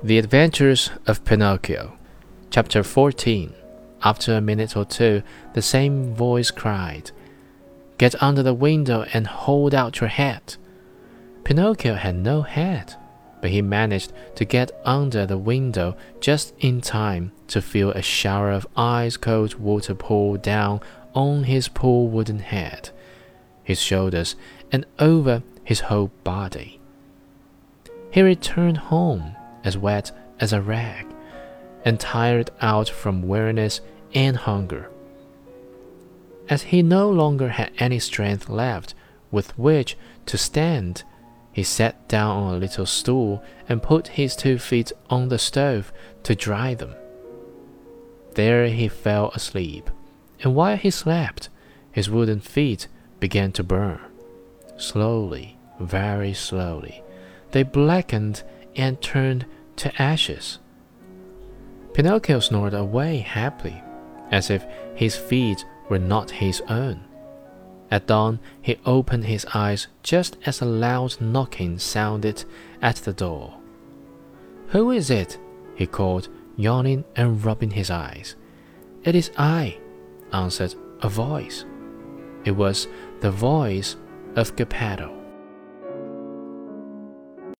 The Adventures of Pinocchio, Chapter 14. After a minute or two, the same voice cried, Get under the window and hold out your head. Pinocchio had no head, but he managed to get under the window just in time to feel a shower of ice cold water pour down on his poor wooden head, his shoulders, and over his whole body. He returned home as wet as a rag, and tired out from weariness and hunger. As he no longer had any strength left with which to stand, he sat down on a little stool and put his two feet on the stove to dry them. There he fell asleep, and while he slept, his wooden feet began to burn. Slowly, very slowly, they blackened and turned to ashes. Pinocchio snored away happily, as if his feet were not his own. At dawn, he opened his eyes just as a loud knocking sounded at the door. Who is it? he called, yawning and rubbing his eyes. It is I, answered a voice. It was the voice of Geppetto.